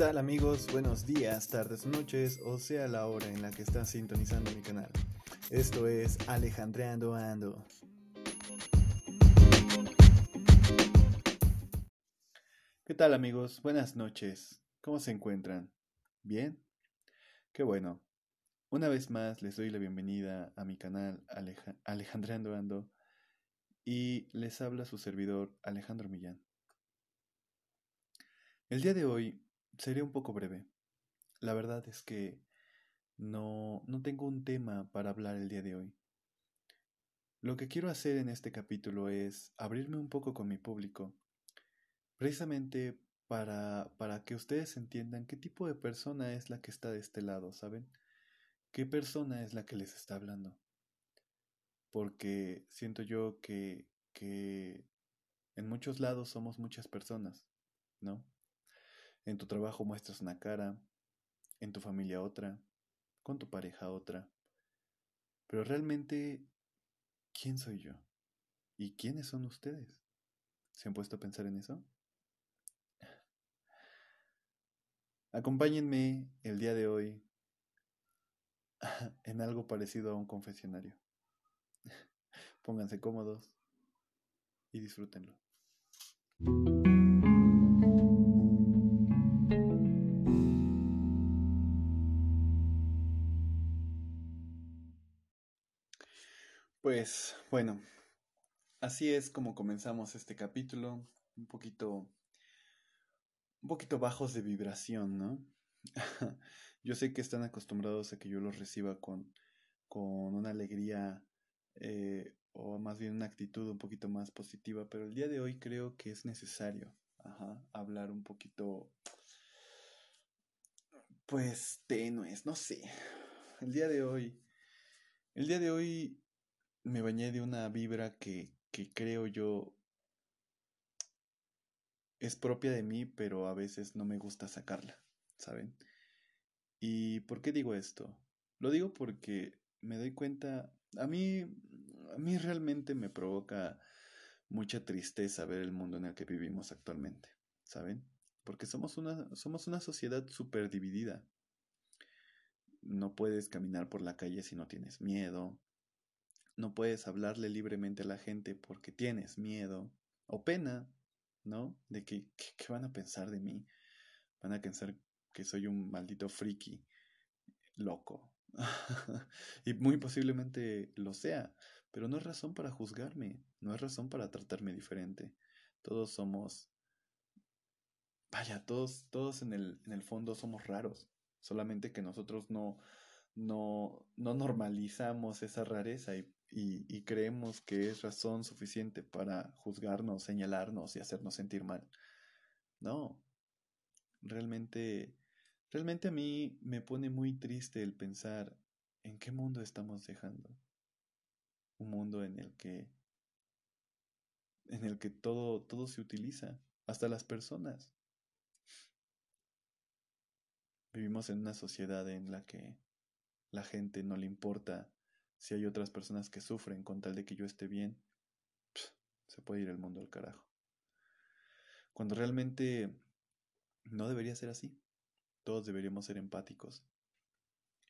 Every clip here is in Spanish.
tal amigos? Buenos días, tardes, noches, o sea la hora en la que están sintonizando mi canal. Esto es Alejandreando Ando. ¿Qué tal amigos? Buenas noches. ¿Cómo se encuentran? ¿Bien? Qué bueno. Una vez más les doy la bienvenida a mi canal Alejandreando Ando y les habla su servidor Alejandro Millán. El día de hoy seré un poco breve. La verdad es que no, no tengo un tema para hablar el día de hoy. Lo que quiero hacer en este capítulo es abrirme un poco con mi público, precisamente para, para que ustedes entiendan qué tipo de persona es la que está de este lado, ¿saben? ¿Qué persona es la que les está hablando? Porque siento yo que, que en muchos lados somos muchas personas, ¿no? En tu trabajo muestras una cara, en tu familia otra, con tu pareja otra. Pero realmente, ¿quién soy yo? ¿Y quiénes son ustedes? ¿Se han puesto a pensar en eso? Acompáñenme el día de hoy en algo parecido a un confesionario. Pónganse cómodos y disfrútenlo. Pues bueno, así es como comenzamos este capítulo, un poquito un poquito bajos de vibración, ¿no? yo sé que están acostumbrados a que yo los reciba con, con una alegría eh, o más bien una actitud un poquito más positiva, pero el día de hoy creo que es necesario hablar un poquito, pues, tenues, no sé. El día de hoy, el día de hoy me bañé de una vibra que, que creo yo es propia de mí, pero a veces no me gusta sacarla, ¿saben? ¿Y por qué digo esto? Lo digo porque me doy cuenta, a mí, a mí realmente me provoca mucha tristeza ver el mundo en el que vivimos actualmente, ¿saben? Porque somos una, somos una sociedad súper dividida. No puedes caminar por la calle si no tienes miedo. No puedes hablarle libremente a la gente porque tienes miedo o pena, ¿no? De que, ¿qué van a pensar de mí? Van a pensar que soy un maldito friki loco. y muy posiblemente lo sea, pero no es razón para juzgarme, no es razón para tratarme diferente. Todos somos... Vaya, todos, todos en el, en el fondo somos raros, solamente que nosotros no, no, no normalizamos esa rareza y y, creemos que es razón suficiente para juzgarnos, señalarnos y hacernos sentir mal. No, realmente, realmente a mí me pone muy triste el pensar en qué mundo estamos dejando. Un mundo en el que, en el que todo, todo se utiliza, hasta las personas. Vivimos en una sociedad en la que la gente no le importa si hay otras personas que sufren con tal de que yo esté bien, se puede ir el mundo al carajo. Cuando realmente no debería ser así. Todos deberíamos ser empáticos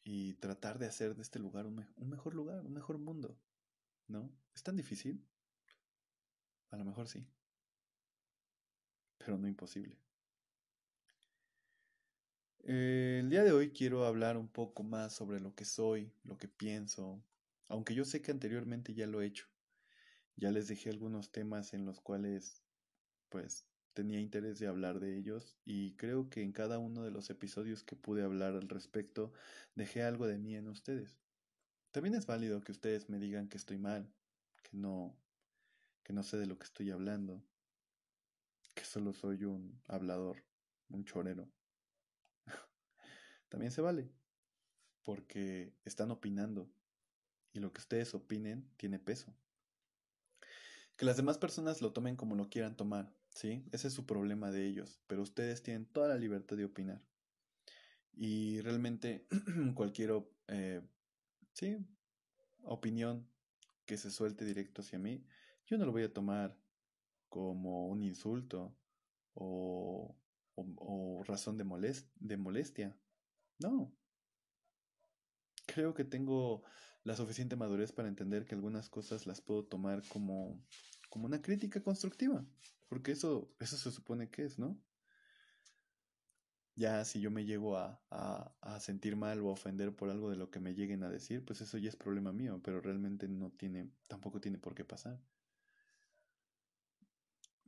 y tratar de hacer de este lugar un, mejor lugar, un mejor mundo. ¿No? ¿Es tan difícil? A lo mejor sí. Pero no imposible. el día de hoy quiero hablar un poco más sobre lo que soy, lo que pienso, aunque yo sé que anteriormente ya lo he hecho. Ya les dejé algunos temas en los cuales pues tenía interés de hablar de ellos y creo que en cada uno de los episodios que pude hablar al respecto dejé algo de mí en ustedes. También es válido que ustedes me digan que estoy mal, que no que no sé de lo que estoy hablando, que solo soy un hablador, un chorero. También se vale, porque están opinando y lo que ustedes opinen tiene peso. Que las demás personas lo tomen como lo quieran tomar, ¿sí? Ese es su problema de ellos, pero ustedes tienen toda la libertad de opinar. Y realmente cualquier, eh, sí, opinión que se suelte directo hacia mí, yo no lo voy a tomar como un insulto o, o, razón de, de molestia. No. Creo que tengo la suficiente madurez para entender que algunas cosas las puedo tomar como, como una crítica constructiva. Porque eso, eso se supone que es, ¿no? Ya si yo me llego a, a, sentir mal o a ofender por algo de lo que me lleguen a decir, pues eso ya es problema mío, pero realmente no tiene, tampoco tiene por qué pasar.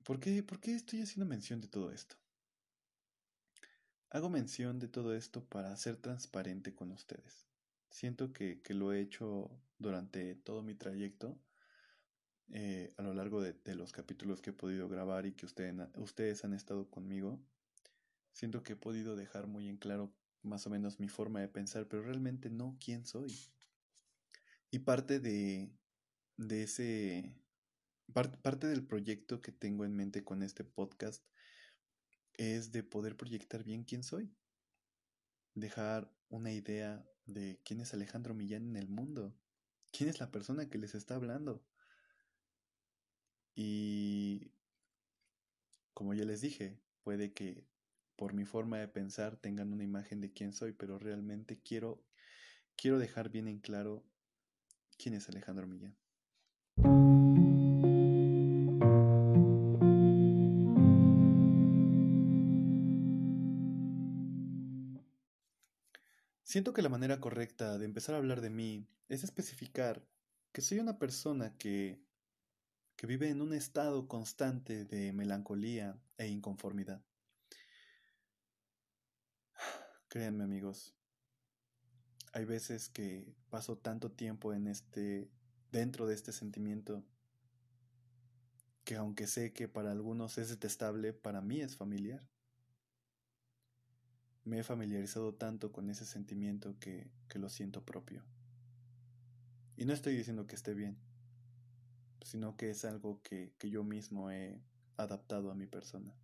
¿Por qué, ¿Por qué estoy haciendo mención de todo esto? Hago mención de todo esto para ser transparente con ustedes. Siento que, lo he hecho durante todo mi trayecto, eh, a lo largo de, los capítulos que he podido grabar y que ustedes han estado conmigo. Siento que he podido dejar muy en claro más o menos mi forma de pensar, pero realmente no quién soy. Y parte de, de ese, parte del proyecto que tengo en mente con este podcast es de poder proyectar bien quién soy. Dejar una idea de quién es Alejandro Millán en el mundo. ¿Quién es la persona que les está hablando? Y como ya les dije, puede que por mi forma de pensar tengan una imagen de quién soy, pero realmente quiero quiero dejar bien en claro quién es Alejandro Millán. Siento que la manera correcta de empezar a hablar de mí es especificar que soy una persona que, que vive en un estado constante de melancolía e inconformidad. Créanme amigos, hay veces que paso tanto tiempo en este dentro de este sentimiento que aunque sé que para algunos es detestable, para mí es familiar me he familiarizado tanto con ese sentimiento que, lo siento propio. Y no estoy diciendo que esté bien, sino que es algo que, que yo mismo he adaptado a mi persona.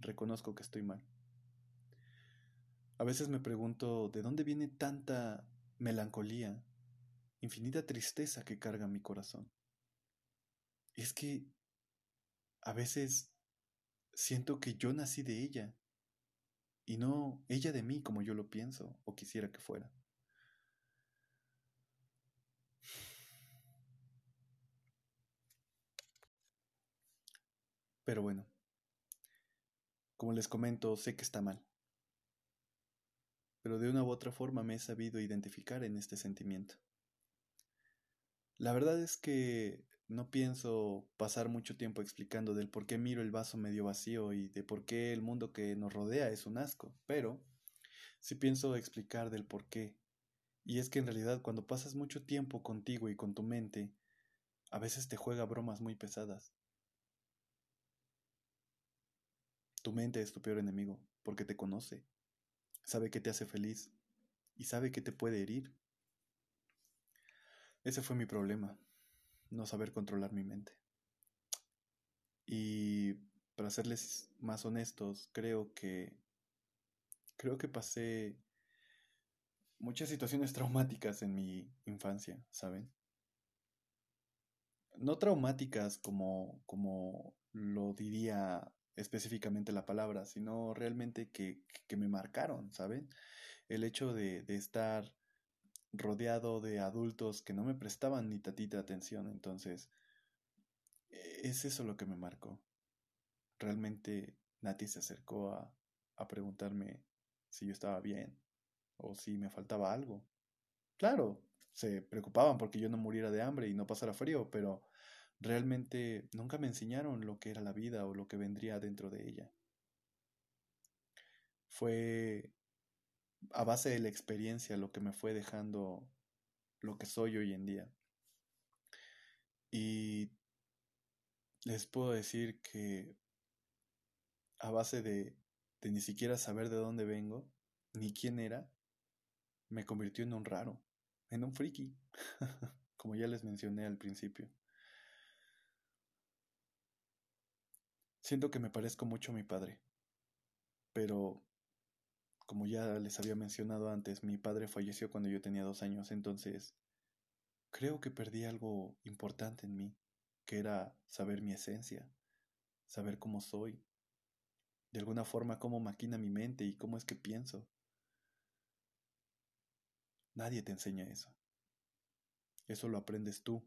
Reconozco que estoy mal. A veces me pregunto de dónde viene tanta melancolía, infinita tristeza que carga mi corazón. Es que a veces siento que yo nací de ella y no ella de mí como yo lo pienso o quisiera que fuera. Pero bueno, como les comento, sé que está mal. Pero de una u otra forma me he sabido identificar en este sentimiento. La verdad es que no pienso pasar mucho tiempo explicando del por qué miro el vaso medio vacío y de por qué el mundo que nos rodea es un asco, pero sí pienso explicar del por qué. Y es que en realidad cuando pasas mucho tiempo contigo y con tu mente, a veces te juega bromas muy pesadas. Tu mente es tu peor enemigo, porque te conoce, sabe que te hace feliz y sabe que te puede herir. Ese fue mi problema no saber controlar mi mente. Y para serles más honestos, creo que creo que pasé muchas situaciones traumáticas en mi infancia, ¿saben? No traumáticas como, como lo diría específicamente la palabra, sino realmente que, que me marcaron, ¿saben? El hecho de, de estar rodeado de adultos que no me prestaban ni tatita atención. Entonces, e-, es eso lo que me marcó. Realmente Nati se acercó a, a preguntarme si yo estaba bien o si me faltaba algo. Claro, se preocupaban porque yo no muriera de hambre y no pasara frío, pero realmente nunca me enseñaron lo que era la vida o lo que vendría dentro de ella. Fue a base de la experiencia lo que me fue dejando lo que soy hoy en día. Y les puedo decir que a base de, de ni siquiera saber de dónde vengo, ni quién era, me convirtió en un raro, en un friki, como ya les mencioné al principio. Siento que me parezco mucho a mi padre, pero como ya les había mencionado antes, mi padre falleció cuando yo tenía dos años, entonces creo que perdí algo importante en mí, que era saber mi esencia, saber cómo soy. de alguna forma cómo maquina mi mente y cómo es que pienso. Nadie te enseña eso. Eso lo aprendes tú,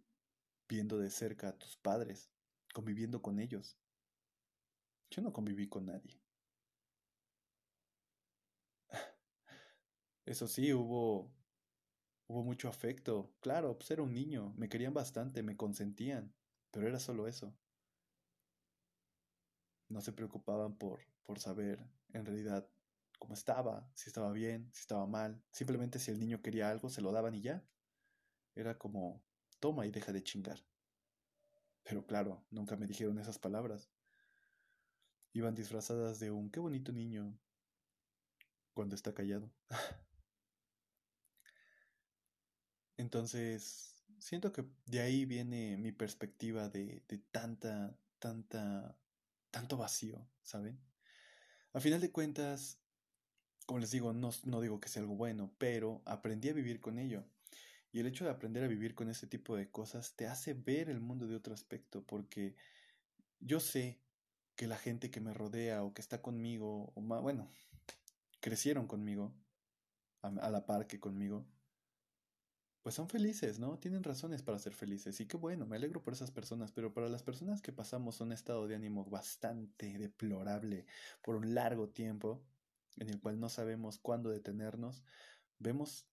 viendo de cerca a tus padres, conviviendo con ellos. Yo no conviví con nadie. Eso sí, hubo hubo mucho afecto. Claro, pues era un niño, me querían bastante, me consentían, pero era solo eso. No se preocupaban por por saber en realidad cómo estaba, si estaba bien, si estaba mal. Simplemente si el niño quería algo, se lo daban y ya. Era como, toma y deja de chingar. Pero claro, nunca me dijeron esas palabras. Iban disfrazadas de un qué bonito niño cuando está callado. Entonces, siento que de ahí viene mi perspectiva de, de tanta, tanta, tanto vacío, ¿saben? A final de cuentas, como les digo, no, no digo que sea algo bueno, pero aprendí a vivir con ello. Y el hecho de aprender a vivir con ese tipo de cosas te hace ver el mundo de otro aspecto, porque yo sé que la gente que me rodea o que está conmigo, o más, bueno, crecieron conmigo, a, a la par que conmigo, pues son felices, ¿no? Tienen razones para ser felices. Y qué bueno, me alegro por esas personas, pero para las personas que pasamos un estado de ánimo bastante deplorable por un largo tiempo, en el cual no sabemos cuándo detenernos, vemos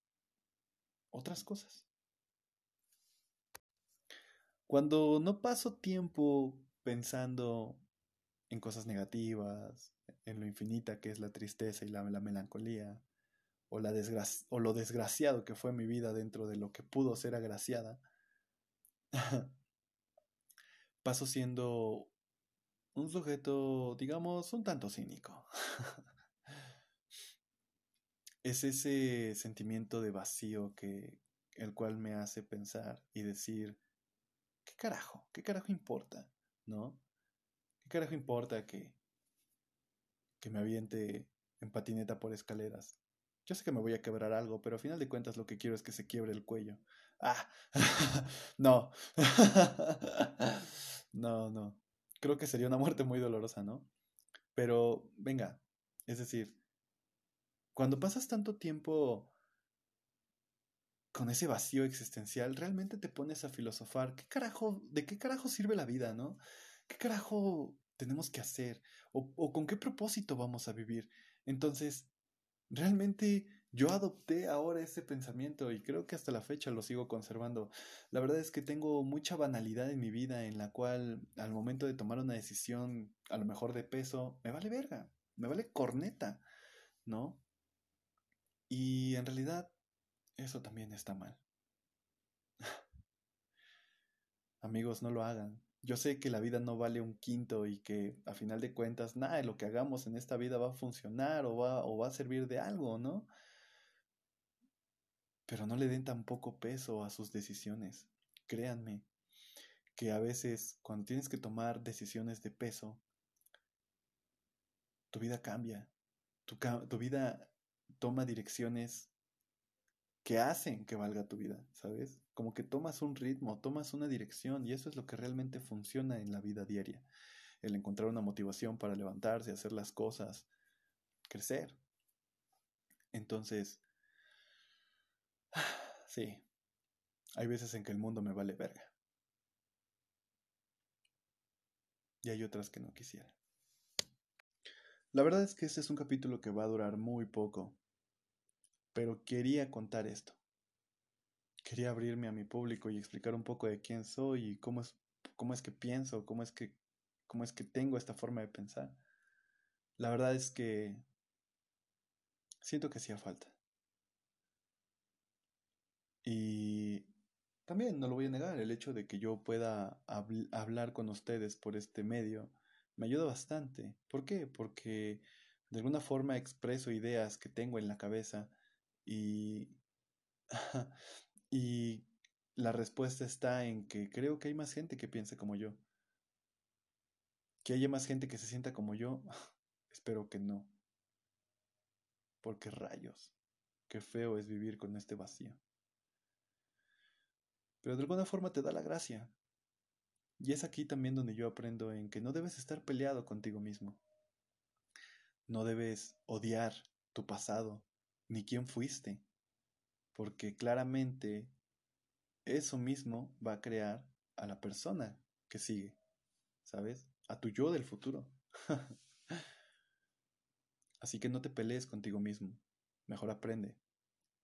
otras cosas. Cuando no paso tiempo pensando en cosas negativas, en lo infinita que es la tristeza y la, la melancolía, o, la o lo desgraciado que fue mi vida dentro de lo que pudo ser agraciada, paso siendo un sujeto, digamos, un tanto cínico. es ese sentimiento de vacío que el cual me hace pensar y decir, ¿qué carajo? ¿Qué carajo importa? ¿No? ¿Qué carajo importa que que me aviente en patineta por escaleras? Yo sé que me voy a quebrar algo, pero a final de cuentas lo que quiero es que se quiebre el cuello. Ah, no. no, no. Creo que sería una muerte muy dolorosa, ¿no? Pero, venga, es decir, cuando pasas tanto tiempo con ese vacío existencial, realmente te pones a filosofar, ¿qué carajo, de qué carajo sirve la vida, no? ¿Qué carajo tenemos que hacer? ¿O, o con qué propósito vamos a vivir? Entonces, Realmente yo adopté ahora ese pensamiento y creo que hasta la fecha lo sigo conservando. La verdad es que tengo mucha banalidad en mi vida en la cual al momento de tomar una decisión a lo mejor de peso, me vale verga, me vale corneta, ¿no? Y en realidad eso también está mal. Amigos, no lo hagan. Yo sé que la vida no vale un quinto y que a final de cuentas nada de lo que hagamos en esta vida va a funcionar o va, o va a servir de algo, ¿no? Pero no le den tan poco peso a sus decisiones. Créanme que a veces cuando tienes que tomar decisiones de peso, tu vida cambia. Tu, tu vida toma direcciones que hacen que valga tu vida, ¿sabes? Como que tomas un ritmo, tomas una dirección y eso es lo que realmente funciona en la vida diaria. El encontrar una motivación para levantarse, hacer las cosas, crecer. Entonces, sí, hay veces en que el mundo me vale verga. Y hay otras que no quisiera. La verdad es que este es un capítulo que va a durar muy poco, pero quería contar esto. Quería abrirme a mi público y explicar un poco de quién soy y cómo es, cómo es que pienso, cómo es que, cómo es que tengo esta forma de pensar. La verdad es que siento que hacía falta. Y también no lo voy a negar, el hecho de que yo pueda hablar con ustedes por este medio me ayuda bastante. ¿Por qué? Porque de alguna forma expreso ideas que tengo en la cabeza y, y la respuesta está en que creo que hay más gente que piense como yo. Que haya más gente que se sienta como yo, espero que no. Porque rayos, qué feo es vivir con este vacío. Pero de alguna forma te da la gracia. Y es aquí también donde yo aprendo en que no debes estar peleado contigo mismo. No debes odiar tu pasado, ni quién fuiste, porque claramente eso mismo va a crear a la persona que sigue, ¿sabes? A tu yo del futuro. Así que no te pelees contigo mismo, mejor aprende,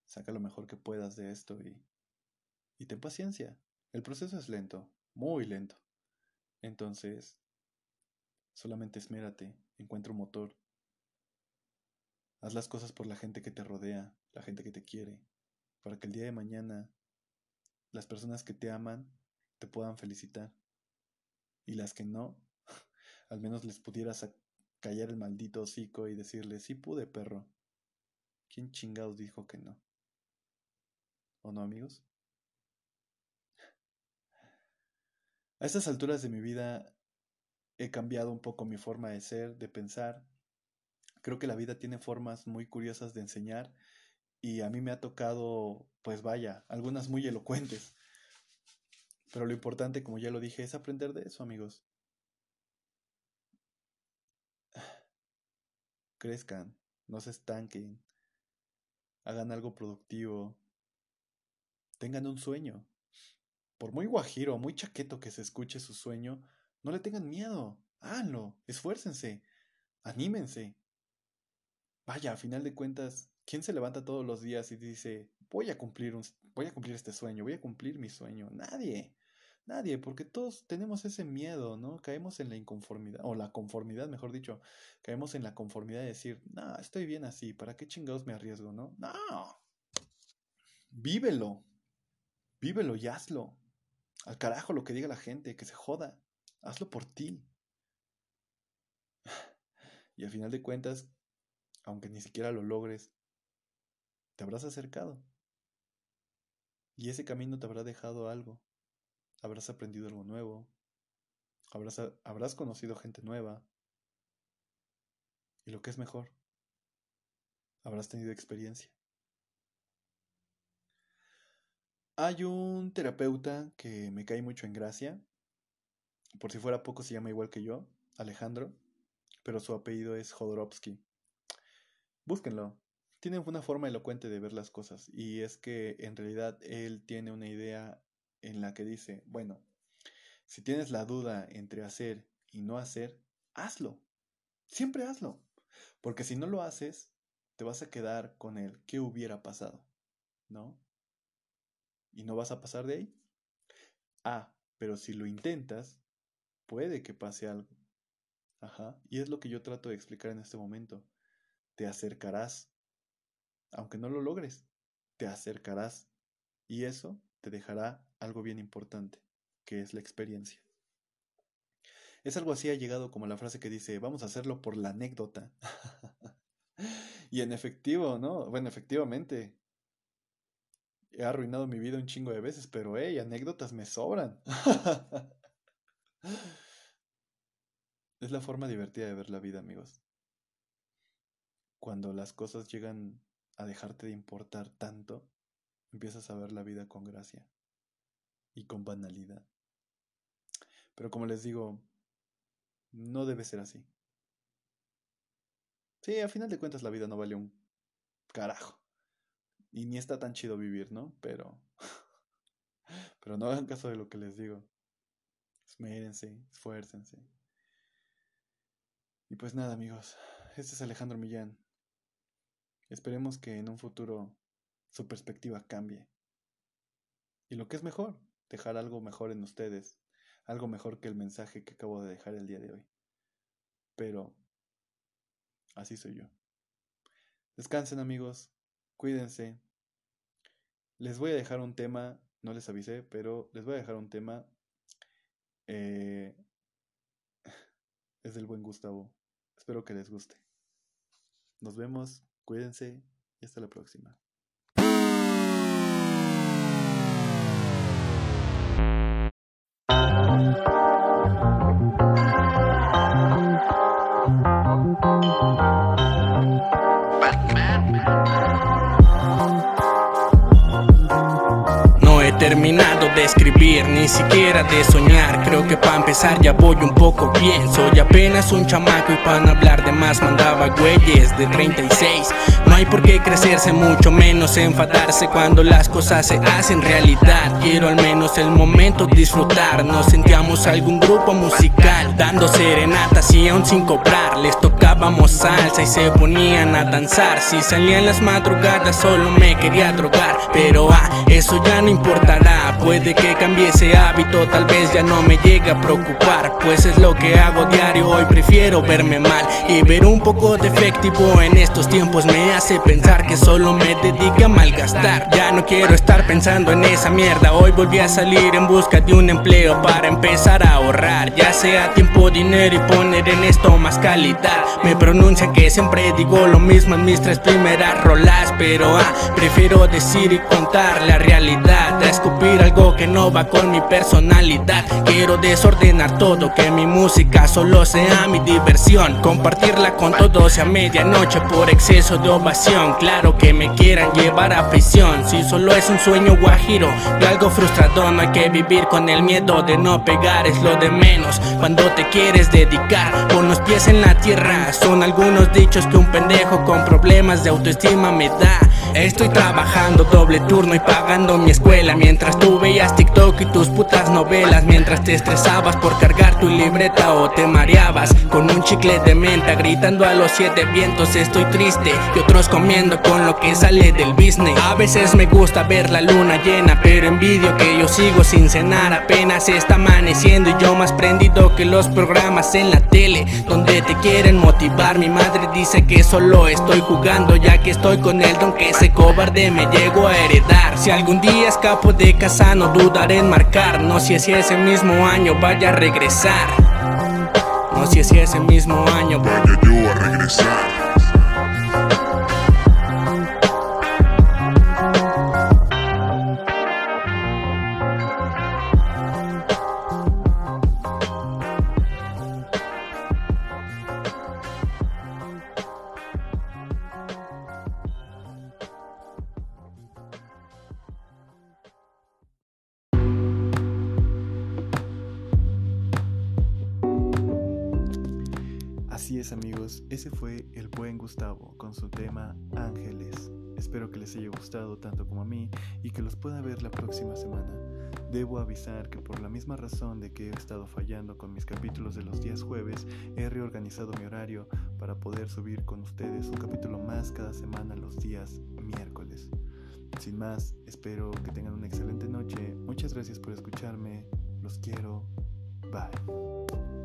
saca lo mejor que puedas de esto y, y ten paciencia. El proceso es lento, muy lento. Entonces, solamente esmérate, encuentra un motor. Haz las cosas por la gente que te rodea, la gente que te quiere, para que el día de mañana las personas que te aman te puedan felicitar. Y las que no, al menos les pudieras callar el maldito hocico y decirle, sí pude, perro. ¿Quién chingados dijo que no? ¿O no, amigos? A estas alturas de mi vida he cambiado un poco mi forma de ser, de pensar. Creo que la vida tiene formas muy curiosas de enseñar y a mí me ha tocado, pues vaya, algunas muy elocuentes. Pero lo importante, como ya lo dije, es aprender de eso, amigos. Crezcan, no se estanquen, hagan algo productivo, tengan un sueño. Por muy guajiro, muy chaqueto que se escuche su sueño, no le tengan miedo, háganlo, esfuércense, anímense. Vaya, a final de cuentas, ¿quién se levanta todos los días y dice, voy a cumplir un, voy a cumplir este sueño, voy a cumplir mi sueño? Nadie. Nadie, porque todos tenemos ese miedo, ¿no? Caemos en la inconformidad, o la conformidad, mejor dicho, caemos en la conformidad de decir, no, estoy bien así, ¿para qué chingados me arriesgo, no? No. Vívelo. Vívelo y hazlo. Al carajo lo que diga la gente, que se joda. Hazlo por ti. Y al final de cuentas, aunque ni siquiera lo logres, te habrás acercado. Y ese camino te habrá dejado algo habrás aprendido algo nuevo, habrás, habrás conocido gente nueva y lo que es mejor, habrás tenido experiencia. Hay un terapeuta que me cae mucho en gracia, por si fuera poco se llama igual que yo, Alejandro, pero su apellido es Jodorowsky. Búsquenlo, tiene una forma elocuente de ver las cosas y es que en realidad él tiene una idea en la que dice, bueno, si tienes la duda entre hacer y no hacer, hazlo. Siempre hazlo. Porque si no lo haces, te vas a quedar con el qué hubiera pasado, ¿no? Y no vas a pasar de ahí. Ah, pero si lo intentas, puede que pase algo. Ajá. Y es lo que yo trato de explicar en este momento. Te acercarás. Aunque no lo logres, te acercarás. Y eso te dejará algo bien importante, que es la experiencia. Es algo así ha llegado como la frase que dice, vamos a hacerlo por la anécdota. y en efectivo, ¿no? Bueno, efectivamente. He arruinado mi vida un chingo de veces, pero hey, anécdotas me sobran. es la forma divertida de ver la vida, amigos. Cuando las cosas llegan a dejarte de importar tanto, empiezas a ver la vida con gracia y con banalidad. Pero como les digo, no debe ser así. Sí, a final de cuentas la vida no vale un carajo. Y ni está tan chido vivir, ¿no? Pero... Pero no hagan caso de lo que les digo. Esmérense, esfuércense. Y pues nada, amigos. Este es Alejandro Millán. Esperemos que en un futuro su perspectiva cambie. Y lo que es mejor, dejar algo mejor en ustedes, algo mejor que el mensaje que acabo de dejar el día de hoy. Pero así soy yo. Descansen amigos, cuídense. Les voy a dejar un tema, no les avisé, pero les voy a dejar un tema. Eh, es del buen Gustavo. Espero que les guste. Nos vemos, cuídense y hasta la próxima. terminado de escribir, ni siquiera de soñar. Creo que para empezar ya voy un poco bien. Soy apenas un chamaco y para hablar de más mandaba güeyes de 36. No hay por qué crecerse, mucho menos enfadarse cuando las cosas se hacen realidad. Quiero al menos el momento disfrutar. Nos sentíamos algún grupo musical dando serenatas y aún sin cobrar. Les tocábamos salsa y se ponían a danzar. Si salían las madrugadas, solo me quería drogar. Pero ah, eso ya no importará. Puede que cambie ese hábito, tal vez ya no me llegue a preocupar. Pues es lo que hago diario. Hoy prefiero verme mal y ver un poco de efectivo en estos tiempos me hace pensar que solo me dedica a malgastar. Ya no quiero estar pensando en esa mierda. Hoy volví a salir en busca de un empleo para empezar a ahorrar. Ya sea tiempo, dinero y poner en esto más calidad. Me pronuncian que siempre digo lo mismo en mis tres primeras rolas. Pero ah, prefiero decir y contar la realidad. A escupir algo que no va con mi personalidad. Quiero desordenar todo, que mi música solo sea mi diversión. Compartirla con todos a medianoche por exceso de ovación. Claro que me quieran llevar a prisión. Si solo es un sueño guajiro y algo frustrado, no hay que vivir con el miedo de no pegar, es lo de menos. Cuando te quieres dedicar, con los pies en la tierra. Son algunos dichos que un pendejo con problemas de autoestima me da. Estoy trabajando doble turno y pagando mi escuela Mientras tú veías TikTok y tus putas novelas Mientras te estresabas por cargar tu libreta o te mareabas Con un chicle de menta gritando a los siete vientos Estoy triste y otros comiendo con lo que sale del business. A veces me gusta ver la luna llena Pero envidio que yo sigo sin cenar. Apenas está amaneciendo y yo más prendido que los programas en la tele Donde te quieren motivar. Mi madre dice que solo estoy jugando ya que estoy con el don que se cobarde me llego a heredar. Si algún día escapo de casa no dudaré en marcar. No si es ese mismo año vaya a regresar. No si es ese mismo año vaya yo a regresar amigos, ese fue el buen Gustavo con su tema Ángeles. Espero que les haya gustado tanto como a mí y que los pueda ver la próxima semana. Debo avisar que por la misma razón de que he estado fallando con mis capítulos de los días jueves, he reorganizado mi horario para poder subir con ustedes un capítulo más cada semana los días miércoles. Sin más, espero que tengan una excelente noche. Muchas gracias por escucharme. Los quiero. Bye.